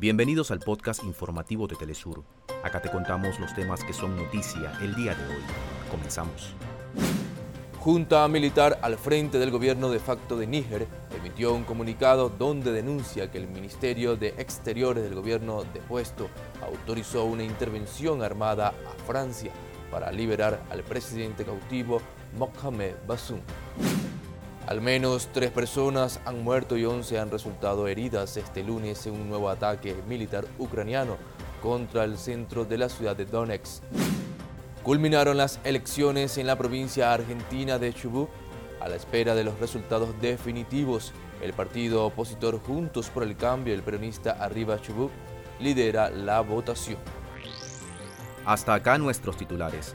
Bienvenidos al podcast informativo de Telesur. Acá te contamos los temas que son noticia el día de hoy. Comenzamos. Junta Militar al frente del gobierno de facto de Níger emitió un comunicado donde denuncia que el Ministerio de Exteriores del gobierno depuesto autorizó una intervención armada a Francia para liberar al presidente cautivo Mohamed Bazoum. Al menos tres personas han muerto y 11 han resultado heridas este lunes en un nuevo ataque militar ucraniano contra el centro de la ciudad de Donetsk. Culminaron las elecciones en la provincia argentina de Chubut. A la espera de los resultados definitivos, el partido opositor Juntos por el Cambio, el peronista Arriba Chubut, lidera la votación. Hasta acá nuestros titulares.